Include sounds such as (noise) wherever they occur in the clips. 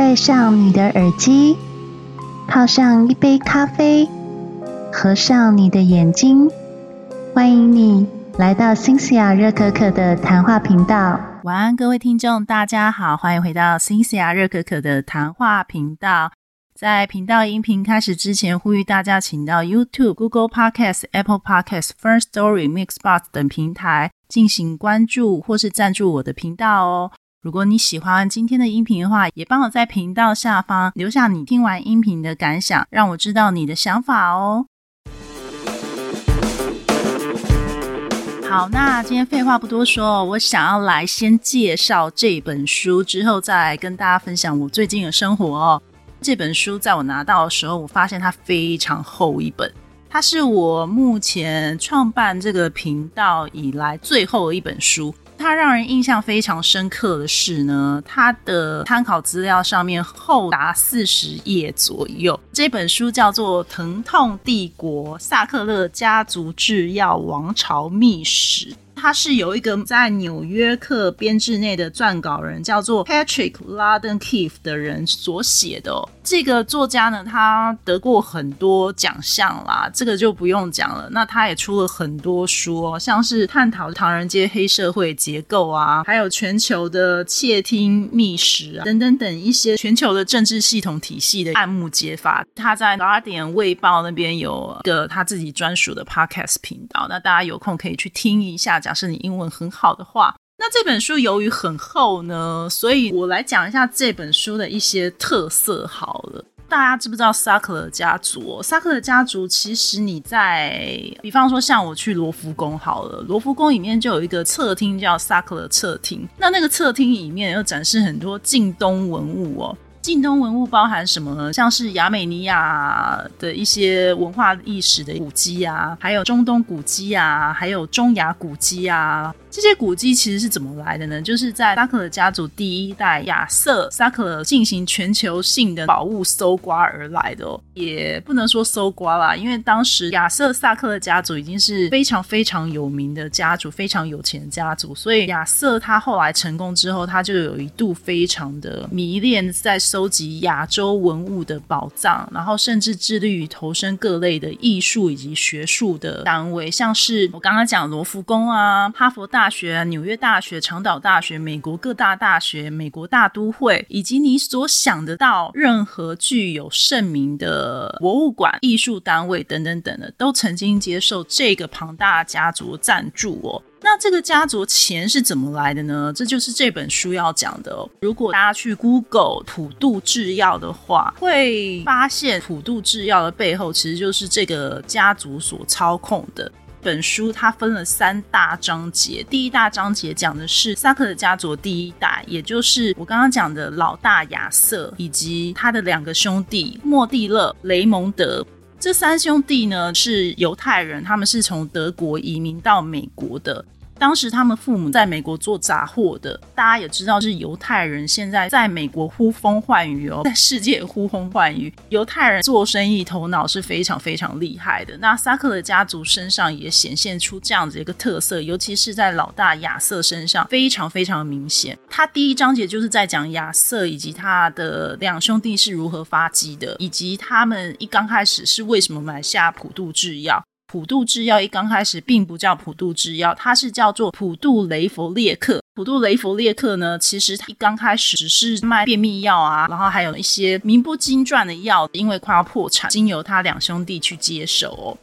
戴上你的耳机，泡上一杯咖啡，合上你的眼睛，欢迎你来到新西亚热可可的谈话频道。晚安，各位听众，大家好，欢迎回到新西亚热可可的谈话频道。在频道音频开始之前，呼吁大家请到 YouTube、Google Podcast、Apple Podcast、First Story、Mixbox 等平台进行关注或是赞助我的频道哦。如果你喜欢今天的音频的话，也帮我在频道下方留下你听完音频的感想，让我知道你的想法哦。好，那今天废话不多说，我想要来先介绍这本书，之后再跟大家分享我最近的生活哦。这本书在我拿到的时候，我发现它非常厚一本，它是我目前创办这个频道以来最后的一本书。它让人印象非常深刻的是呢，它的参考资料上面厚达四十页左右。这本书叫做《疼痛帝国：萨克勒家族制药王朝秘史》。他是有一个在纽约客编制内的撰稿人，叫做 Patrick Laden Keefe 的人所写的。这个作家呢，他得过很多奖项啦，这个就不用讲了。那他也出了很多书哦，像是探讨唐人街黑社会结构啊，还有全球的窃听密室啊，等等等一些全球的政治系统体系的暗幕揭发。他在 Guardian 卫报那边有个他自己专属的 Podcast 频道，那大家有空可以去听一下。假设你英文很好的话，那这本书由于很厚呢，所以我来讲一下这本书的一些特色好了。大家知不知道萨克勒家族？萨克勒家族其实你在，比方说像我去罗浮宫好了，罗浮宫里面就有一个侧厅叫萨克勒侧厅，那那个侧厅里面又展示很多近东文物哦。近东文物包含什么呢？像是亚美尼亚的一些文化历史的古迹啊，还有中东古迹啊，还有中亚古迹啊。这些古迹其实是怎么来的呢？就是在萨克勒家族第一代亚瑟萨克勒进行全球性的宝物搜刮而来的哦，也不能说搜刮啦，因为当时亚瑟萨克勒家族已经是非常非常有名的家族，非常有钱的家族，所以亚瑟他后来成功之后，他就有一度非常的迷恋在收集亚洲文物的宝藏，然后甚至致力于投身各类的艺术以及学术的单位，像是我刚刚讲罗浮宫啊，哈佛大。大学、纽约大学、长岛大学、美国各大大学、美国大都会，以及你所想得到任何具有盛名的博物馆、艺术单位等等等的，都曾经接受这个庞大家族赞助哦。那这个家族钱是怎么来的呢？这就是这本书要讲的哦。如果大家去 Google 普渡制药的话，会发现普渡制药的背后其实就是这个家族所操控的。本书它分了三大章节，第一大章节讲的是萨克的家族第一代，也就是我刚刚讲的老大亚瑟以及他的两个兄弟莫蒂勒、雷蒙德。这三兄弟呢是犹太人，他们是从德国移民到美国的。当时他们父母在美国做杂货的，大家也知道是犹太人，现在在美国呼风唤雨哦，(laughs) 在世界呼风唤雨。犹太人做生意头脑是非常非常厉害的。那萨克的家族身上也显现出这样子一个特色，尤其是在老大亚瑟身上非常非常明显。他第一章节就是在讲亚瑟以及他的两兄弟是如何发迹的，以及他们一刚开始是为什么买下普渡制药。普渡制药一刚开始并不叫普渡制药，它是叫做普渡雷佛列克。普渡雷佛列克呢，其实一刚开始只是卖便秘药啊，然后还有一些名不经传的药，因为快要破产，经由他两兄弟去接手。哦。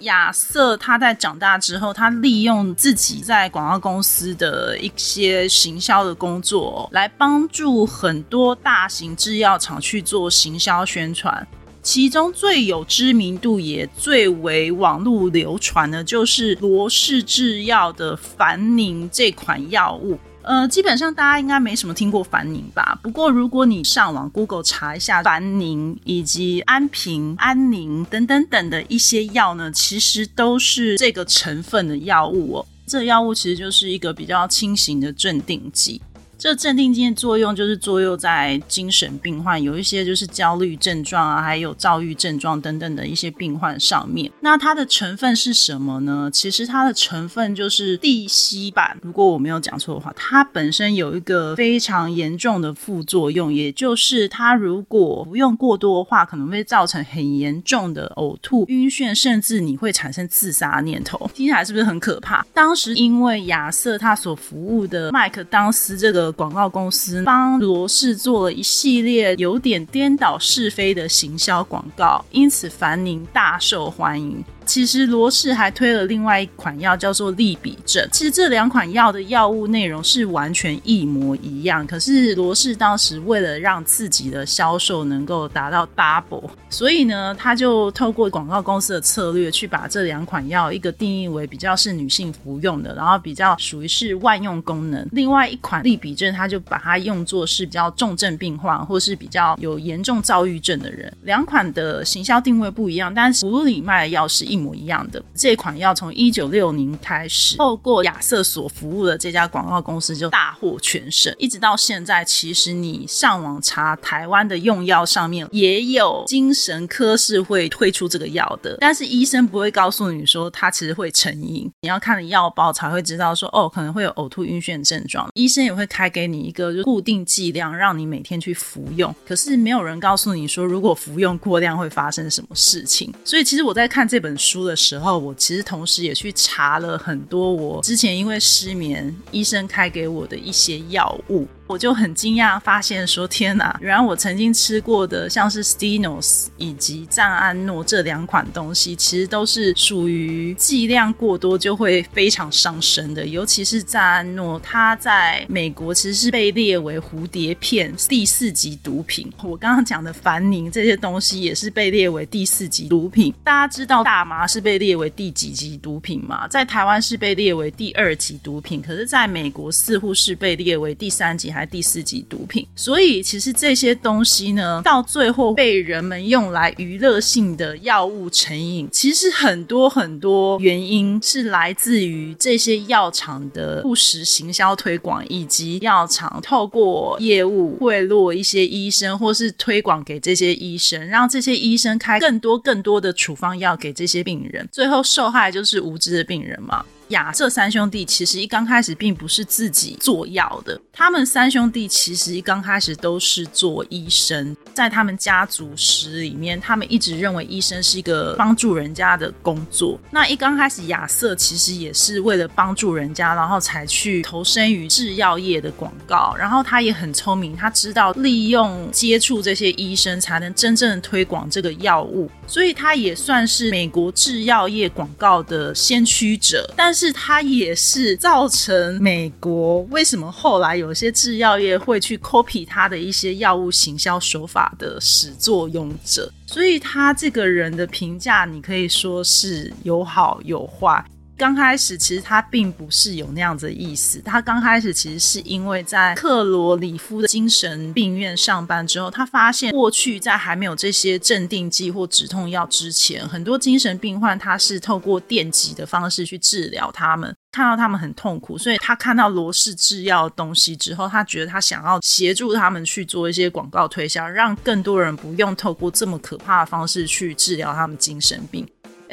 亚瑟他在长大之后，他利用自己在广告公司的一些行销的工作，来帮助很多大型制药厂去做行销宣传。其中最有知名度也最为网络流传的，就是罗氏制药的凡宁这款药物。呃，基本上大家应该没什么听过凡宁吧？不过如果你上网 Google 查一下凡宁以及安平、安宁等等等的一些药呢，其实都是这个成分的药物哦。这药物其实就是一个比较轻型的镇定剂。这镇定剂的作用就是作用在精神病患，有一些就是焦虑症状啊，还有躁郁症状等等的一些病患上面。那它的成分是什么呢？其实它的成分就是地西板。如果我没有讲错的话，它本身有一个非常严重的副作用，也就是它如果服用过多的话，可能会造成很严重的呕吐、晕眩，甚至你会产生自杀念头。听起来是不是很可怕？当时因为亚瑟他所服务的麦克当斯这个广告公司帮罗氏做了一系列有点颠倒是非的行销广告，因此凡宁大受欢迎。其实罗氏还推了另外一款药，叫做利比正。其实这两款药的药物内容是完全一模一样，可是罗氏当时为了让自己的销售能够达到 double，所以呢，他就透过广告公司的策略去把这两款药一个定义为比较是女性服用的，然后比较属于是万用功能。另外一款利比正，他就把它用作是比较重症病患或是比较有严重躁郁症的人。两款的行销定位不一样，但是葫芦里卖的药是。一一模一样的。这款药，从一九六零开始，透过亚瑟所服务的这家广告公司就大获全胜，一直到现在，其实你上网查台湾的用药上面也有精神科是会推出这个药的，但是医生不会告诉你说它其实会成瘾，你要看了药包才会知道说哦可能会有呕吐、晕眩症状，医生也会开给你一个固定剂量，让你每天去服用，可是没有人告诉你说如果服用过量会发生什么事情，所以其实我在看这本。书的时候，我其实同时也去查了很多我之前因为失眠医生开给我的一些药物。我就很惊讶，发现说天哪，原来我曾经吃过的像是 Stinos 以及赞安诺这两款东西，其实都是属于剂量过多就会非常伤身的。尤其是赞安诺，它在美国其实是被列为蝴蝶片第四级毒品。我刚刚讲的凡宁这些东西也是被列为第四级毒品。大家知道大麻是被列为第几级毒品吗？在台湾是被列为第二级毒品，可是在美国似乎是被列为第三级。还第四级毒品，所以其实这些东西呢，到最后被人们用来娱乐性的药物成瘾，其实很多很多原因是来自于这些药厂的不实行销推广，以及药厂透过业务贿赂一些医生，或是推广给这些医生，让这些医生开更多更多的处方药给这些病人，最后受害就是无知的病人嘛。亚瑟三兄弟其实一刚开始并不是自己做药的，他们三兄弟其实一刚开始都是做医生，在他们家族史里面，他们一直认为医生是一个帮助人家的工作。那一刚开始，亚瑟其实也是为了帮助人家，然后才去投身于制药业的广告。然后他也很聪明，他知道利用接触这些医生，才能真正推广这个药物。所以他也算是美国制药业广告的先驱者，但是是他也是造成美国为什么后来有些制药业会去 copy 他的一些药物行销手法的始作俑者。所以他这个人的评价，你可以说是有好有坏。刚开始其实他并不是有那样子的意思，他刚开始其实是因为在克罗里夫的精神病院上班之后，他发现过去在还没有这些镇定剂或止痛药之前，很多精神病患他是透过电击的方式去治疗他们，看到他们很痛苦，所以他看到罗氏制药东西之后，他觉得他想要协助他们去做一些广告推销，让更多人不用透过这么可怕的方式去治疗他们精神病。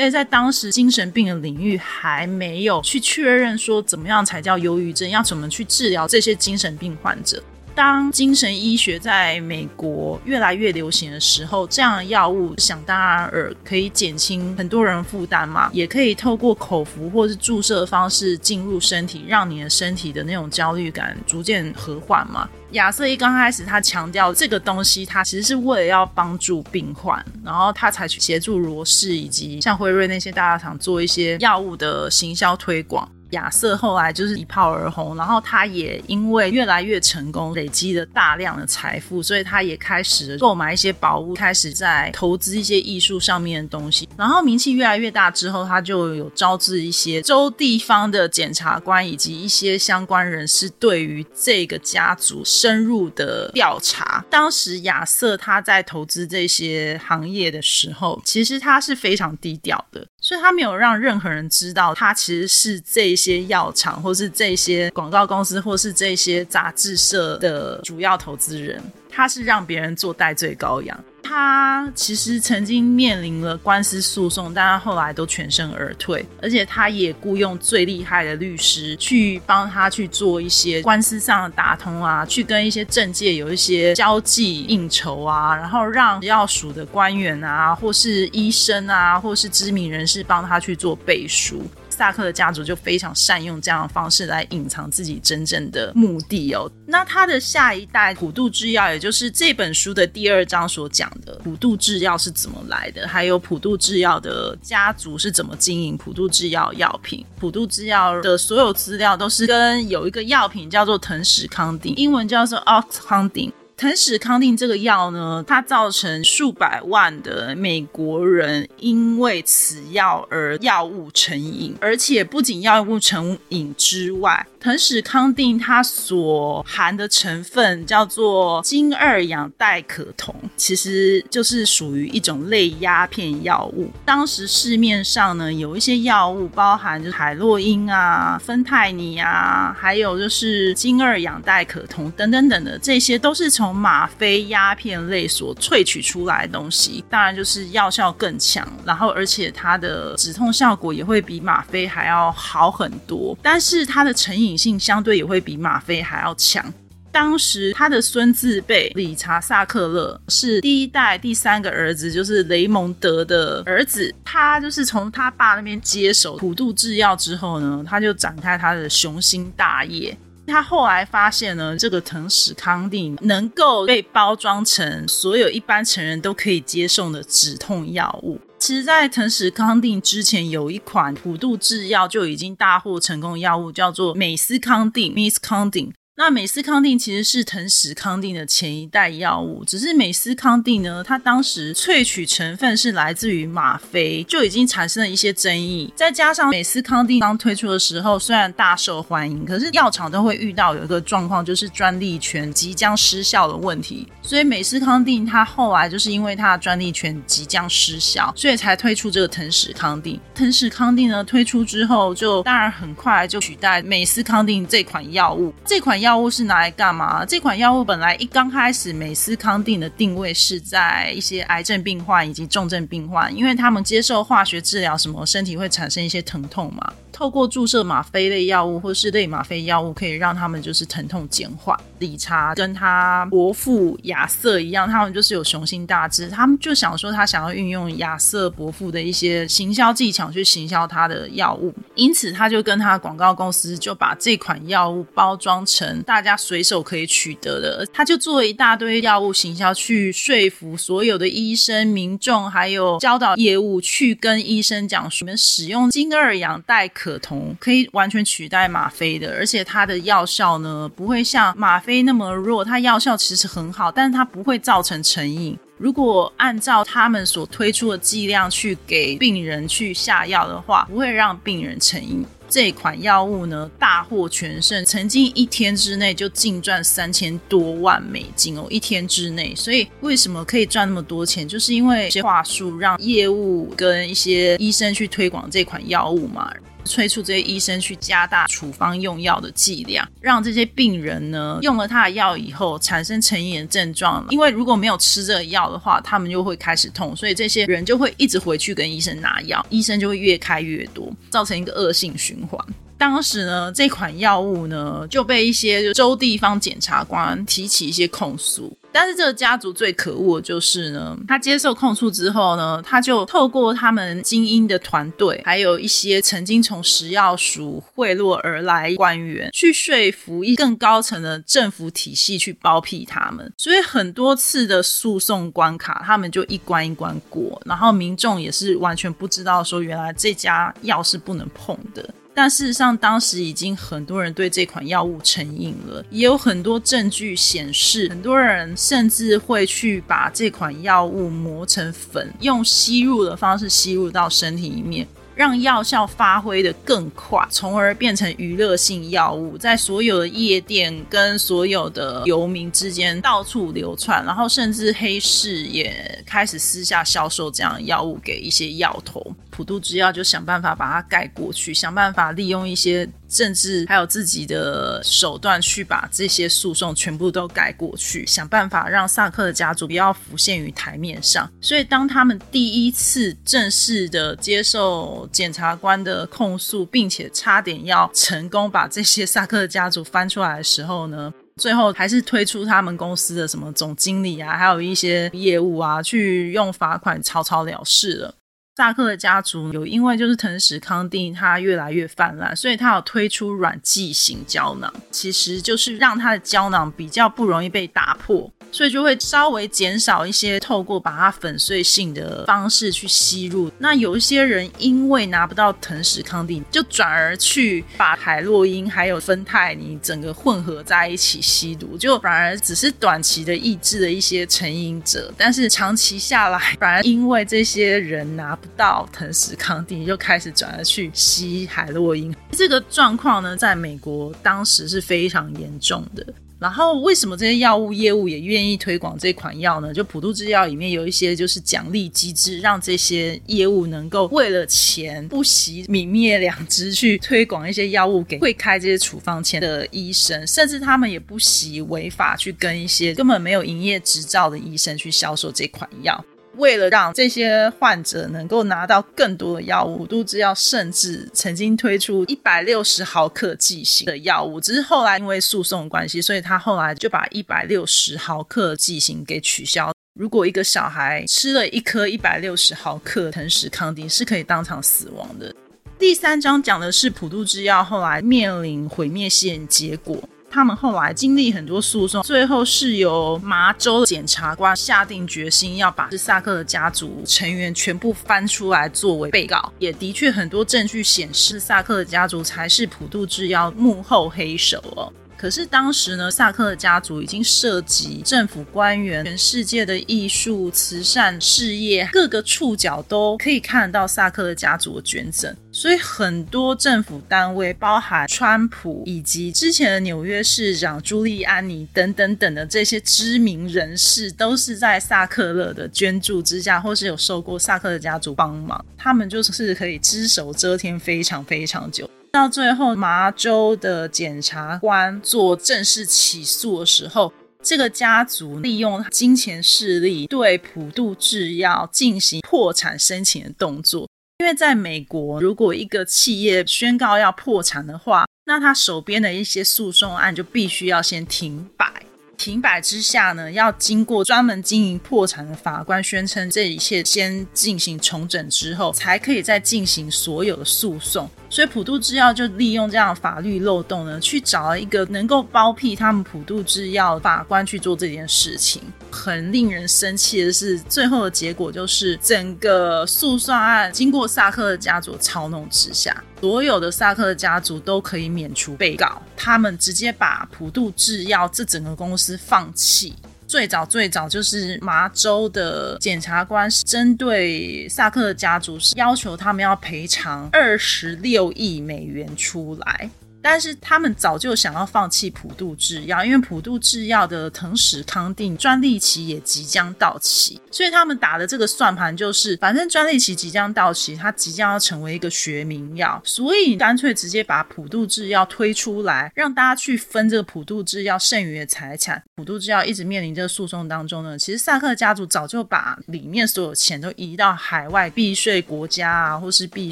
而且在当时精神病的领域还没有去确认说怎么样才叫忧郁症，要怎么去治疗这些精神病患者。当精神医学在美国越来越流行的时候，这样的药物想当然尔可以减轻很多人负担嘛，也可以透过口服或是注射方式进入身体，让你的身体的那种焦虑感逐渐和缓嘛。亚瑟一刚开始，他强调这个东西，他其实是为了要帮助病患，然后他才去协助罗氏以及像辉瑞那些大厂做一些药物的行销推广。亚瑟后来就是一炮而红，然后他也因为越来越成功，累积了大量的财富，所以他也开始购买一些宝物，开始在投资一些艺术上面的东西。然后名气越来越大之后，他就有招致一些州地方的检察官以及一些相关人士对于这个家族深入的调查。当时亚瑟他在投资这些行业的时候，其实他是非常低调的。所以他没有让任何人知道他其实是这些药厂，或是这些广告公司，或是这些杂志社的主要投资人。他是让别人做代罪羔羊。他其实曾经面临了官司诉讼，但他后来都全身而退，而且他也雇佣最厉害的律师去帮他去做一些官司上的打通啊，去跟一些政界有一些交际应酬啊，然后让要属的官员啊，或是医生啊，或是知名人士帮他去做背书。萨克的家族就非常善用这样的方式来隐藏自己真正的目的哦。那他的下一代普渡制药，也就是这本书的第二章所讲的普渡制药是怎么来的，还有普渡制药的家族是怎么经营普渡制药药品。普渡制药的所有资料都是跟有一个药品叫做腾石康定，英文叫做 Ox 康定。腾史康定这个药呢，它造成数百万的美国人因为此药而药物成瘾，而且不仅药物成瘾之外。腾史康定它所含的成分叫做金二氧代可酮，其实就是属于一种类鸦片药物。当时市面上呢有一些药物，包含就海洛因啊、芬太尼啊，还有就是金二氧代可酮等等等的，这些都是从吗啡鸦片类所萃取出来的东西。当然就是药效更强，然后而且它的止痛效果也会比吗啡还要好很多，但是它的成瘾。性相对也会比吗啡还要强。当时他的孙子辈理查萨克勒是第一代第三个儿子，就是雷蒙德的儿子。他就是从他爸那边接手普渡制药之后呢，他就展开他的雄心大业。他后来发现呢，这个腾史康定能够被包装成所有一般成人都可以接受的止痛药物。其实，在腾石康定之前，有一款普渡制药就已经大获成功的药物，叫做美斯康定 （Miss 康定）。那美斯康定其实是腾史康定的前一代药物，只是美斯康定呢，它当时萃取成分是来自于吗啡，就已经产生了一些争议。再加上美斯康定刚推出的时候，虽然大受欢迎，可是药厂都会遇到有一个状况，就是专利权即将失效的问题。所以美斯康定它后来就是因为它的专利权即将失效，所以才推出这个腾史康定。腾史康定呢推出之后，就当然很快就取代美斯康定这款药物。这款药。药物是拿来干嘛？这款药物本来一刚开始，美斯康定的定位是在一些癌症病患以及重症病患，因为他们接受化学治疗，什么身体会产生一些疼痛嘛。透过注射吗啡类药物或是类吗啡药物，可以让他们就是疼痛减缓。理查跟他伯父亚瑟一样，他们就是有雄心大志，他们就想说他想要运用亚瑟伯父的一些行销技巧去行销他的药物，因此他就跟他广告公司就把这款药物包装成大家随手可以取得的，他就做了一大堆药物行销去说服所有的医生、民众还有教导业务去跟医生讲，你们使用金二氧代可。可酮可以完全取代吗啡的，而且它的药效呢不会像吗啡那么弱，它药效其实很好，但是它不会造成成瘾。如果按照他们所推出的剂量去给病人去下药的话，不会让病人成瘾。这款药物呢大获全胜，曾经一天之内就净赚三千多万美金哦，一天之内。所以为什么可以赚那么多钱，就是因为些话术让业务跟一些医生去推广这款药物嘛。催促这些医生去加大处方用药的剂量，让这些病人呢用了他的药以后产生成瘾的症状。因为如果没有吃这个药的话，他们就会开始痛，所以这些人就会一直回去跟医生拿药，医生就会越开越多，造成一个恶性循环。当时呢，这款药物呢就被一些州地方检察官提起一些控诉。但是这个家族最可恶的就是呢，他接受控诉之后呢，他就透过他们精英的团队，还有一些曾经从食药署贿赂而来官员，去说服一更高层的政府体系去包庇他们。所以很多次的诉讼关卡，他们就一关一关过，然后民众也是完全不知道说原来这家药是不能碰的。但事实上，当时已经很多人对这款药物成瘾了，也有很多证据显示，很多人甚至会去把这款药物磨成粉，用吸入的方式吸入到身体里面，让药效发挥的更快，从而变成娱乐性药物，在所有的夜店跟所有的游民之间到处流窜，然后甚至黑市也开始私下销售这样的药物给一些药头。普渡制药就想办法把它盖过去，想办法利用一些政治还有自己的手段去把这些诉讼全部都盖过去，想办法让萨克的家族不要浮现于台面上。所以，当他们第一次正式的接受检察官的控诉，并且差点要成功把这些萨克的家族翻出来的时候呢？最后还是推出他们公司的什么总经理啊，还有一些业务啊，去用罚款草草了事了。萨克的家族有因为就是藤石康定它越来越泛滥，所以他有推出软剂型胶囊，其实就是让它的胶囊比较不容易被打破。所以就会稍微减少一些透过把它粉碎性的方式去吸入。那有一些人因为拿不到藤石康定，就转而去把海洛因还有芬太尼整个混合在一起吸毒，就反而只是短期的抑制了一些成瘾者，但是长期下来，反而因为这些人拿不到藤史康定，就开始转而去吸海洛因。这个状况呢，在美国当时是非常严重的。然后，为什么这些药物业务也愿意推广这款药呢？就普渡制药里面有一些就是奖励机制，让这些业务能够为了钱不惜泯灭良知去推广一些药物给会开这些处方签的医生，甚至他们也不惜违法去跟一些根本没有营业执照的医生去销售这款药。为了让这些患者能够拿到更多的药物，都知药甚至曾经推出一百六十毫克剂型的药物，只是后来因为诉讼关系，所以他后来就把一百六十毫克剂型给取消。如果一个小孩吃了一颗一百六十毫克藤石康定，是可以当场死亡的。第三章讲的是普渡制药后来面临毁灭性结果。他们后来经历很多诉讼，最后是由麻州检察官下定决心要把萨克的家族成员全部翻出来作为被告。也的确很多证据显示，萨克的家族才是普渡制药幕后黑手哦。可是当时呢，萨克的家族已经涉及政府官员、全世界的艺术慈善事业，各个触角都可以看到萨克的家族的捐赠。所以很多政府单位，包含川普以及之前的纽约市长朱利安尼等等等的这些知名人士，都是在萨克勒的捐助之下，或是有受过萨克勒家族帮忙，他们就是可以只手遮天非常非常久。到最后，麻州的检察官做正式起诉的时候，这个家族利用金钱势力对普渡制药进行破产申请的动作。因为在美国，如果一个企业宣告要破产的话，那他手边的一些诉讼案就必须要先停摆。停摆之下呢，要经过专门经营破产的法官宣称这一切先进行重整之后，才可以再进行所有的诉讼。所以普渡制药就利用这样法律漏洞呢，去找了一个能够包庇他们普渡制药法官去做这件事情。很令人生气的是，最后的结果就是整个诉讼案经过萨克的家族操弄之下，所有的萨克的家族都可以免除被告，他们直接把普渡制药这整个公司放弃。最早最早就是麻州的检察官针对萨克的家族是要求他们要赔偿二十六亿美元出来。但是他们早就想要放弃普渡制药，因为普渡制药的藤史康定专利期也即将到期，所以他们打的这个算盘就是，反正专利期即将到期，它即将要成为一个学名药，所以干脆直接把普渡制药推出来，让大家去分这个普渡制药剩余的财产。普渡制药一直面临这个诉讼当中呢，其实萨克家族早就把里面所有钱都移到海外避税国家啊，或是避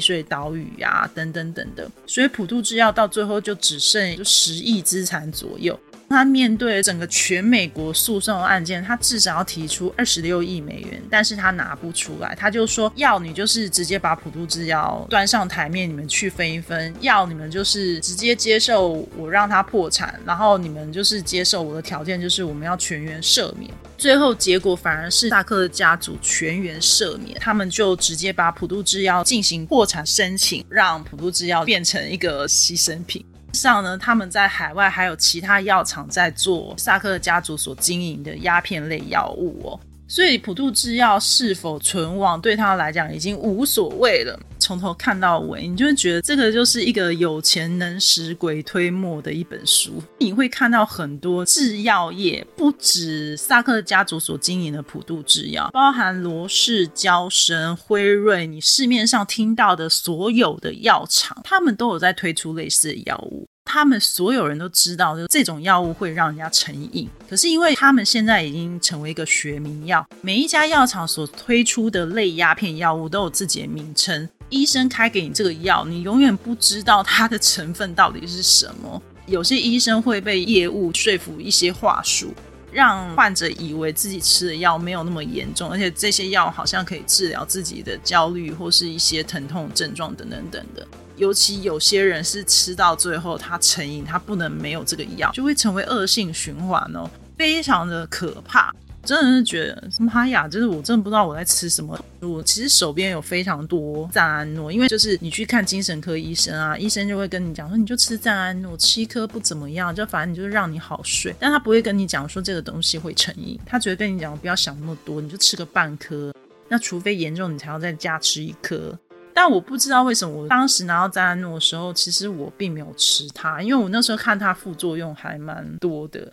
税岛屿啊，等等等等，所以普渡制药到最后。就只剩十亿资产左右。他面对整个全美国诉讼案件，他至少要提出二十六亿美元，但是他拿不出来。他就说要你就是直接把普渡制药端上台面，你们去分一分；要你们就是直接接受我让他破产，然后你们就是接受我的条件，就是我们要全员赦免。最后结果反而是萨克的家族全员赦免，他们就直接把普渡制药进行破产申请，让普渡制药变成一个牺牲品。上呢，他们在海外还有其他药厂在做萨克家族所经营的鸦片类药物哦，所以普渡制药是否存亡对他来讲已经无所谓了。从头看到尾，你就会觉得这个就是一个有钱能使鬼推磨的一本书。你会看到很多制药业，不止萨克家族所经营的普渡制药，包含罗氏、娇生、辉瑞，你市面上听到的所有的药厂，他们都有在推出类似的药物。他们所有人都知道，就这种药物会让人家成瘾。可是因为他们现在已经成为一个学名药，每一家药厂所推出的类鸦片药物都有自己的名称。医生开给你这个药，你永远不知道它的成分到底是什么。有些医生会被业务说服一些话术，让患者以为自己吃的药没有那么严重，而且这些药好像可以治疗自己的焦虑或是一些疼痛症状等等等的。尤其有些人是吃到最后他成瘾，他不能没有这个药，就会成为恶性循环哦，非常的可怕。真的是觉得妈呀，就是我真的不知道我在吃什么。我其实手边有非常多赞安诺，因为就是你去看精神科医生啊，医生就会跟你讲说，你就吃赞安诺，吃一颗不怎么样，就反正你就是让你好睡，但他不会跟你讲说这个东西会成瘾，他只会跟你讲不要想那么多，你就吃个半颗，那除非严重，你才要再加吃一颗。但我不知道为什么，我当时拿到赞安诺的时候，其实我并没有吃它，因为我那时候看它副作用还蛮多的。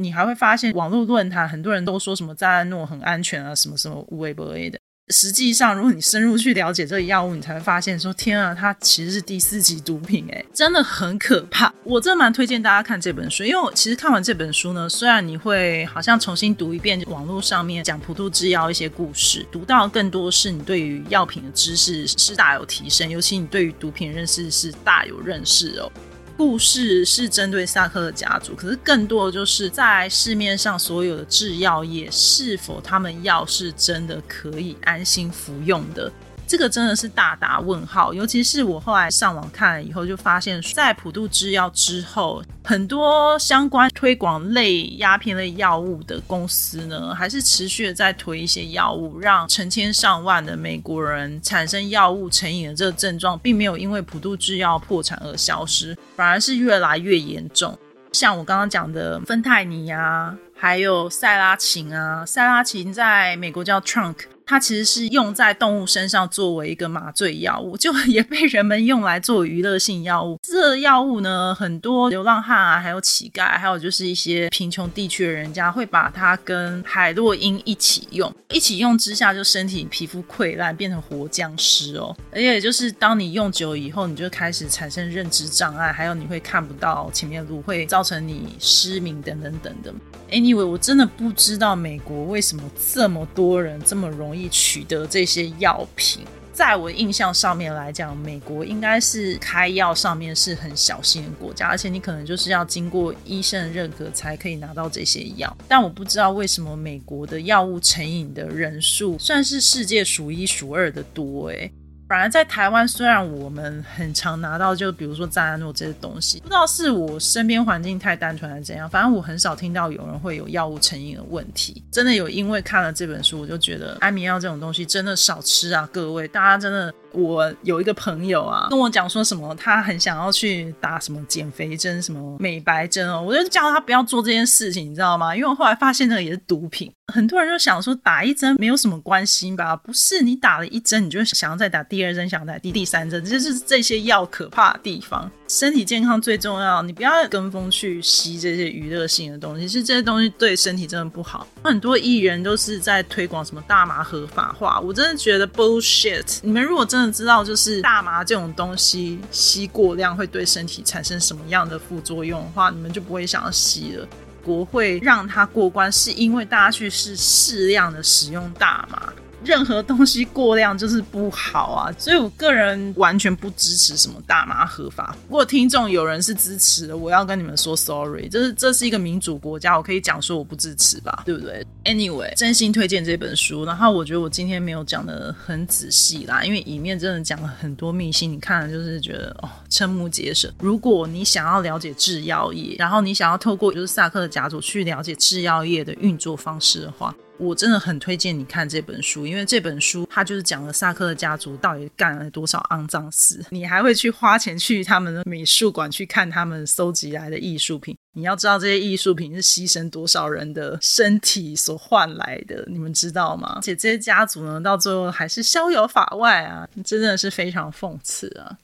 你还会发现网络论坛很多人都说什么赞安诺很安全啊，什么什么无微不 A 的。实际上，如果你深入去了解这个药物，你才会发现说：天啊，它其实是第四级毒品，哎，真的很可怕。我真的蛮推荐大家看这本书，因为我其实看完这本书呢，虽然你会好像重新读一遍网络上面讲普渡制药一些故事，读到更多是你对于药品的知识是大有提升，尤其你对于毒品认识是大有认识哦。故事是针对萨克的家族，可是更多的就是在市面上所有的制药业，是否他们药是真的可以安心服用的？这个真的是大打问号，尤其是我后来上网看了以后，就发现，在普渡制药之后，很多相关推广类鸦片类药物的公司呢，还是持续的在推一些药物，让成千上万的美国人产生药物成瘾的这个症状，并没有因为普渡制药破产而消失，反而是越来越严重。像我刚刚讲的芬太尼啊，还有塞拉琴啊，塞拉琴在美国叫 Trunk。它其实是用在动物身上作为一个麻醉药物，就 (laughs) 也被人们用来做娱乐性药物。这药物呢，很多流浪汉啊，还有乞丐，还有就是一些贫穷地区的人家会把它跟海洛因一起用，一起用之下就身体皮肤溃烂，变成活僵尸哦。而且就是当你用久以后，你就开始产生认知障碍，还有你会看不到前面的路，会造成你失明等等等等。Anyway，我真的不知道美国为什么这么多人这么容易取得这些药品。在我印象上面来讲，美国应该是开药上面是很小心的国家，而且你可能就是要经过医生的认可才可以拿到这些药。但我不知道为什么美国的药物成瘾的人数算是世界数一数二的多诶。反而在台湾，虽然我们很常拿到，就比如说扎安诺这些东西，不知道是我身边环境太单纯还是怎样，反正我很少听到有人会有药物成瘾的问题。真的有因为看了这本书，我就觉得安眠药这种东西真的少吃啊，各位，大家真的。我有一个朋友啊，跟我讲说什么，他很想要去打什么减肥针、什么美白针哦，我就叫他不要做这件事情，你知道吗？因为我后来发现那个也是毒品。很多人就想说打一针没有什么关系吧？不是，你打了一针，你就想要再打第二针，想打第第三针，这就是这些药可怕的地方。身体健康最重要，你不要跟风去吸这些娱乐性的东西，是这些东西对身体真的不好。很多艺人都是在推广什么大麻合法化，我真的觉得 bullshit。你们如果真的知道，就是大麻这种东西吸过量会对身体产生什么样的副作用的话，你们就不会想要吸了。国会让它过关，是因为大家去是适量的使用大麻。任何东西过量就是不好啊，所以我个人完全不支持什么大麻合法。如果听众有人是支持的，我要跟你们说 sorry，这是这是一个民主国家，我可以讲说我不支持吧，对不对？Anyway，真心推荐这本书。然后我觉得我今天没有讲的很仔细啦，因为里面真的讲了很多秘辛，你看了就是觉得哦瞠目结舌。如果你想要了解制药业，然后你想要透过就是萨克的家族去了解制药业的运作方式的话。我真的很推荐你看这本书，因为这本书它就是讲了萨克的家族到底干了多少肮脏事。你还会去花钱去他们的美术馆去看他们搜集来的艺术品，你要知道这些艺术品是牺牲多少人的身体所换来的，你们知道吗？(laughs) 而且这些家族呢，到最后还是逍遥法外啊，真的是非常讽刺啊。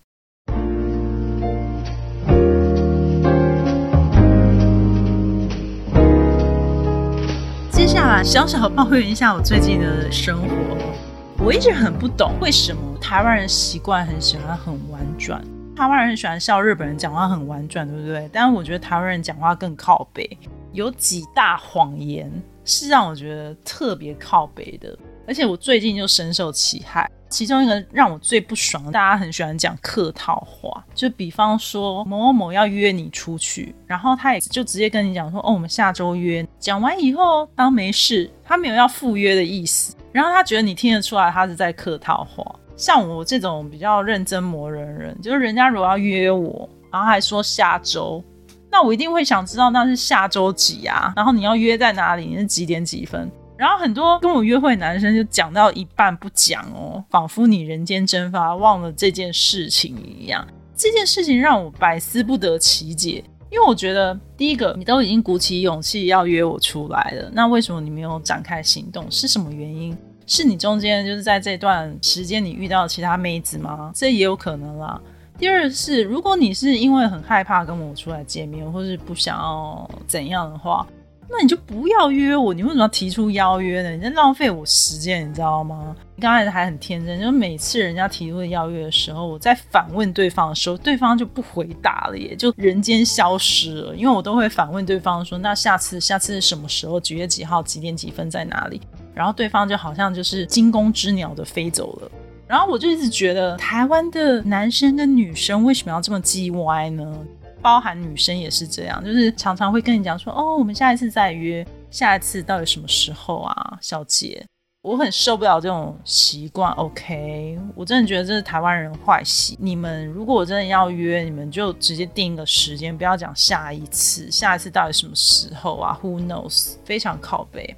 下小小抱怨一下我最近的生活，我一直很不懂为什么台湾人习惯很喜欢很婉转。台湾人很喜欢笑日本人讲话很婉转，对不对？但是我觉得台湾人讲话更靠北，有几大谎言是让我觉得特别靠北的。而且我最近就深受其害。其中一个让我最不爽，大家很喜欢讲客套话，就比方说某某某要约你出去，然后他也就直接跟你讲说，哦，我们下周约。讲完以后当没事，他没有要赴约的意思，然后他觉得你听得出来他是在客套话。像我这种比较认真磨人人，就是人家如果要约我，然后还说下周，那我一定会想知道那是下周几啊？然后你要约在哪里？你是几点几分？然后很多跟我约会男生就讲到一半不讲哦，仿佛你人间蒸发，忘了这件事情一样。这件事情让我百思不得其解，因为我觉得第一个，你都已经鼓起勇气要约我出来了，那为什么你没有展开行动？是什么原因？是你中间就是在这段时间你遇到其他妹子吗？(laughs) 这也有可能啦。第二是，如果你是因为很害怕跟我出来见面，或是不想要怎样的话，那你就不要约我。你为什么要提出邀约呢？你在浪费我时间，你知道吗？你刚才还很天真，就是每次人家提出邀约的时候，我在反问对方的时候，对方就不回答了，也就人间消失了。因为我都会反问对方说：“那下次，下次什么时候？几月几号？几点几分？在哪里？”然后对方就好像就是惊弓之鸟的飞走了，然后我就一直觉得台湾的男生跟女生为什么要这么叽歪呢？包含女生也是这样，就是常常会跟你讲说，哦，我们下一次再约，下一次到底什么时候啊，小姐？我很受不了这种习惯。OK，我真的觉得这是台湾人坏习。你们如果真的要约，你们就直接定一个时间，不要讲下一次，下一次到底什么时候啊？Who knows？非常靠背。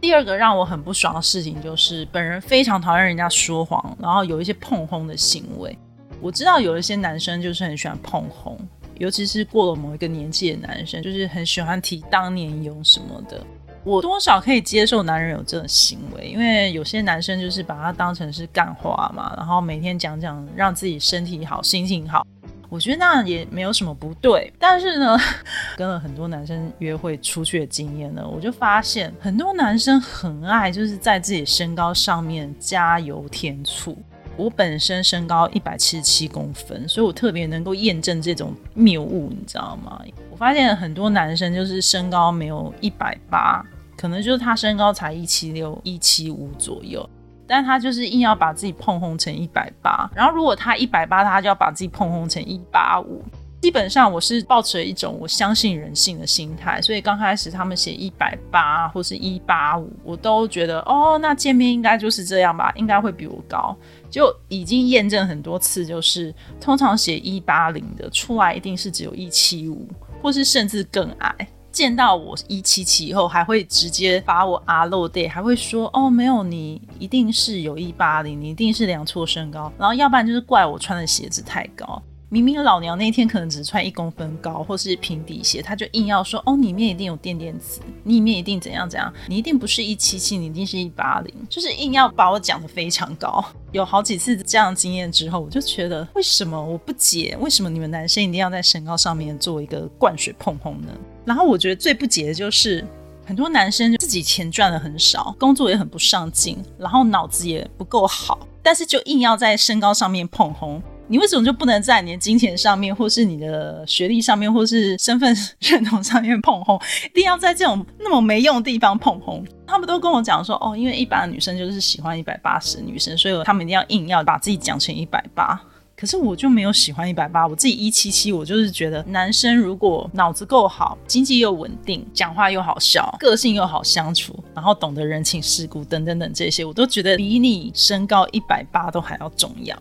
第二个让我很不爽的事情就是，本人非常讨厌人家说谎，然后有一些碰轰的行为。我知道有一些男生就是很喜欢碰轰，尤其是过了某一个年纪的男生，就是很喜欢提当年勇什么的。我多少可以接受男人有这种行为，因为有些男生就是把它当成是干话嘛，然后每天讲讲让自己身体好、心情好。我觉得那也没有什么不对，但是呢，(laughs) 跟了很多男生约会出去的经验呢，我就发现很多男生很爱就是在自己身高上面加油添醋。我本身身高一百七十七公分，所以我特别能够验证这种谬误，你知道吗？我发现很多男生就是身高没有一百八，可能就是他身高才一七六、一七五左右。但他就是硬要把自己碰轰成一百八，然后如果他一百八，他就要把自己碰轰成一八五。基本上我是抱持了一种我相信人性的心态，所以刚开始他们写一百八或是一八五，我都觉得哦，那见面应该就是这样吧，应该会比我高。就已经验证很多次，就是通常写一八零的出来一定是只有一七五，或是甚至更矮。见到我一七七以后，还会直接把我阿漏掉还会说哦，没有你一定是有一八零，你一定是量错身高，然后要不然就是怪我穿的鞋子太高。明明老娘那天可能只穿一公分高，或是平底鞋，他就硬要说哦，里面一定有垫垫子，你里面一定怎样怎样，你一定不是一七七，你一定是一八零，就是硬要把我讲的非常高。有好几次这样经验之后，我就觉得为什么我不解，为什么你们男生一定要在身高上面做一个灌水碰碰呢？然后我觉得最不解的就是很多男生自己钱赚的很少，工作也很不上进，然后脑子也不够好，但是就硬要在身高上面碰红。你为什么就不能在你的金钱上面，或是你的学历上面，或是身份认同上面碰红？一定要在这种那么没用的地方碰红？他们都跟我讲说，哦，因为一般的女生就是喜欢一百八十女生，所以他们一定要硬要把自己讲成一百八。可是我就没有喜欢一百八，我自己一七七，我就是觉得男生如果脑子够好，经济又稳定，讲话又好笑，个性又好相处，然后懂得人情世故等等等这些，我都觉得比你身高一百八都还要重要。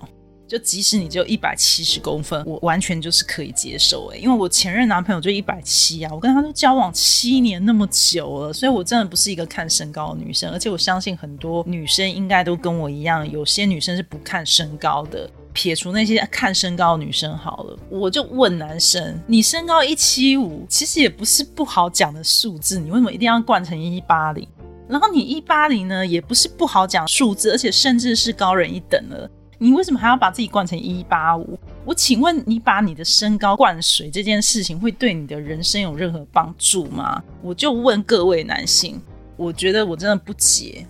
就即使你只有一百七十公分，我完全就是可以接受诶，因为我前任男朋友就一百七啊，我跟他都交往七年那么久了，所以我真的不是一个看身高的女生，而且我相信很多女生应该都跟我一样，有些女生是不看身高的。撇除那些看身高的女生好了，我就问男生：你身高一七五，其实也不是不好讲的数字，你为什么一定要灌成一八零？然后你一八零呢，也不是不好讲数字，而且甚至是高人一等了，你为什么还要把自己灌成一八五？我请问你把你的身高灌水这件事情，会对你的人生有任何帮助吗？我就问各位男性，我觉得我真的不解。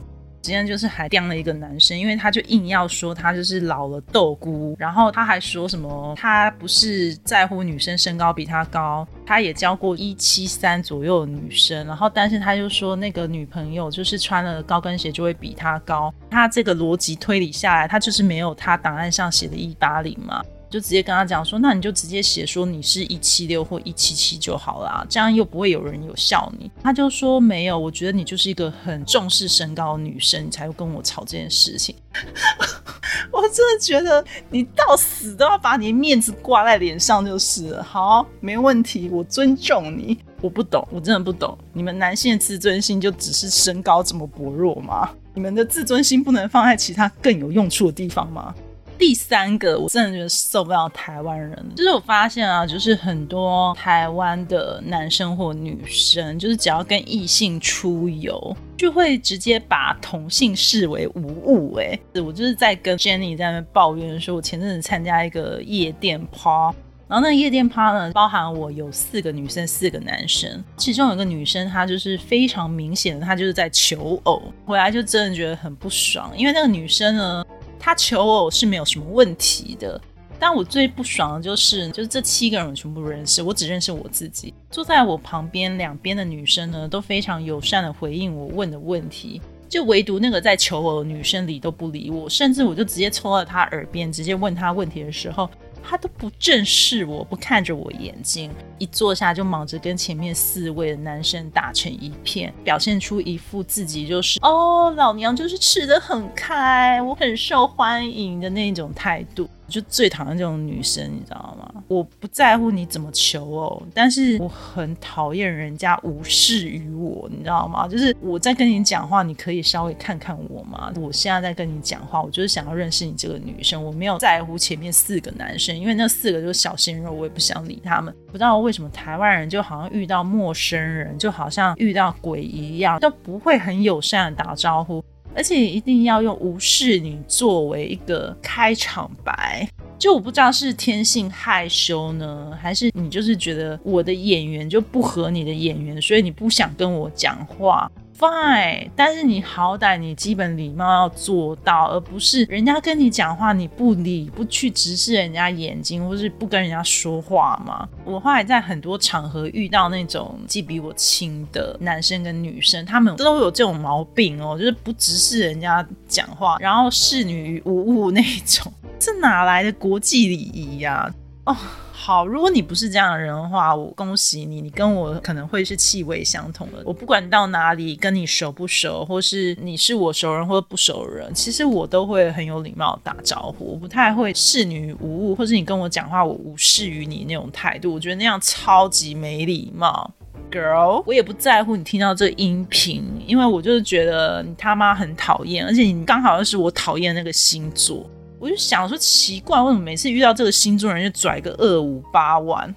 今天就是还刁了一个男生，因为他就硬要说他就是老了豆姑，然后他还说什么他不是在乎女生身高比他高，他也教过一七三左右的女生，然后但是他就说那个女朋友就是穿了高跟鞋就会比他高，他这个逻辑推理下来，他就是没有他档案上写的一八零嘛。就直接跟他讲说，那你就直接写说你是一七六或一七七就好了，这样又不会有人有笑你。他就说没有，我觉得你就是一个很重视身高的女生，你才会跟我吵这件事情。(laughs) 我真的觉得你到死都要把你的面子挂在脸上就是了。好，没问题，我尊重你。我不懂，我真的不懂，你们男性的自尊心就只是身高这么薄弱吗？你们的自尊心不能放在其他更有用处的地方吗？第三个，我真的觉得受不了台湾人，就是我发现啊，就是很多台湾的男生或女生，就是只要跟异性出游，就会直接把同性视为无物。哎，我就是在跟 Jenny 在那抱怨说，我前阵子参加一个夜店趴，然后那个夜店趴呢，包含我有四个女生，四个男生，其中有个女生，她就是非常明显的，她就是在求偶，回来就真的觉得很不爽，因为那个女生呢。他求偶是没有什么问题的，但我最不爽的就是，就是这七个人我全部不认识，我只认识我自己。坐在我旁边两边的女生呢，都非常友善的回应我问的问题，就唯独那个在求偶的女生理都不理我，甚至我就直接凑到她耳边，直接问她问题的时候。他都不正视我，不看着我眼睛，一坐下就忙着跟前面四位的男生打成一片，表现出一副自己就是哦，老娘就是吃的很开，我很受欢迎的那种态度。就最讨厌这种女生，你知道吗？我不在乎你怎么求偶，但是我很讨厌人家无视于我，你知道吗？就是我在跟你讲话，你可以稍微看看我吗？我现在在跟你讲话，我就是想要认识你这个女生，我没有在乎前面四个男生，因为那四个就是小鲜肉，我也不想理他们。不知道为什么台湾人就好像遇到陌生人，就好像遇到鬼一样，都不会很友善的打招呼。而且一定要用无视你作为一个开场白，就我不知道是天性害羞呢，还是你就是觉得我的演员就不合你的演员，所以你不想跟我讲话。Fine，但是你好歹你基本礼貌要做到，而不是人家跟你讲话你不理不去直视人家眼睛，或是不跟人家说话嘛？我后来在很多场合遇到那种既比我轻的男生跟女生，他们都有这种毛病哦，就是不直视人家讲话，然后视女无物那种，这哪来的国际礼仪呀？哦。好，如果你不是这样的人的话，我恭喜你，你跟我可能会是气味相同的。我不管到哪里，跟你熟不熟，或是你是我熟人或者不熟人，其实我都会很有礼貌打招呼，我不太会视女无物，或是你跟我讲话我无视于你那种态度，我觉得那样超级没礼貌。Girl，我也不在乎你听到这音频，因为我就是觉得你他妈很讨厌，而且你刚好又是我讨厌那个星座。我就想说奇怪，为什么每次遇到这个星座人就拽个二五八万，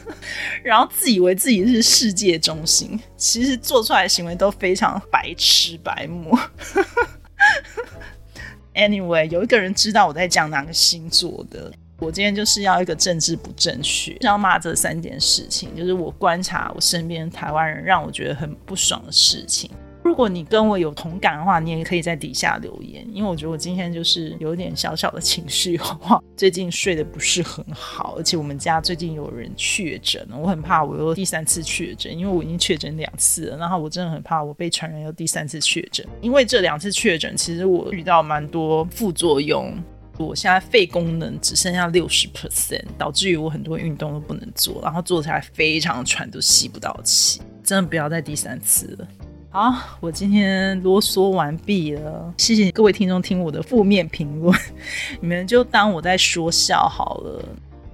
(laughs) 然后自以为自己是世界中心，其实做出来的行为都非常白痴白目。(laughs) Anyway，有一个人知道我在讲哪个星座的，我今天就是要一个政治不正确，要骂这三件事情，就是我观察我身边台湾人让我觉得很不爽的事情。如果你跟我有同感的话，你也可以在底下留言，因为我觉得我今天就是有点小小的情绪化，最近睡得不是很好，而且我们家最近有人确诊，我很怕我又第三次确诊，因为我已经确诊两次了，然后我真的很怕我被传染又第三次确诊，因为这两次确诊其实我遇到蛮多副作用，我现在肺功能只剩下六十 percent，导致于我很多运动都不能做，然后做起来非常喘，都吸不到气，真的不要再第三次了。好，我今天啰嗦完毕了，谢谢各位听众听我的负面评论，你们就当我在说笑好了。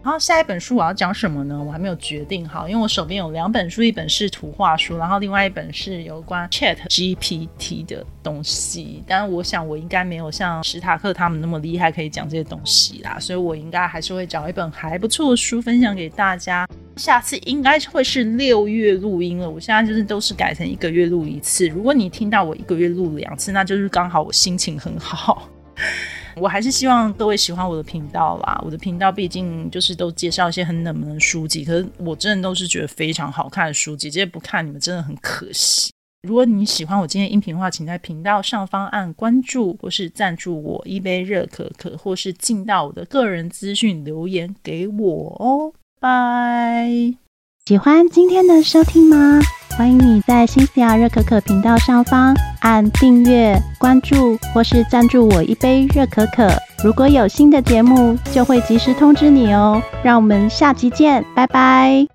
然后下一本书我要讲什么呢？我还没有决定好，因为我手边有两本书，一本是图画书，然后另外一本是有关 Chat GPT 的东西。但我想我应该没有像史塔克他们那么厉害，可以讲这些东西啦，所以我应该还是会找一本还不错的书分享给大家。下次应该会是六月录音了，我现在就是都是改成一个月录一次。如果你听到我一个月录两次，那就是刚好我心情很好。(laughs) 我还是希望各位喜欢我的频道啦。我的频道毕竟就是都介绍一些很冷门的书籍，可是我真的都是觉得非常好看的书籍，直接不看你们真的很可惜。如果你喜欢我今天音频的话，请在频道上方按关注，或是赞助我一杯热可可，或是进到我的个人资讯留言给我哦。拜！喜欢今天的收听吗？欢迎你在新西亚热可可频道上方按订阅、关注或是赞助我一杯热可可。如果有新的节目，就会及时通知你哦。让我们下集见，拜拜。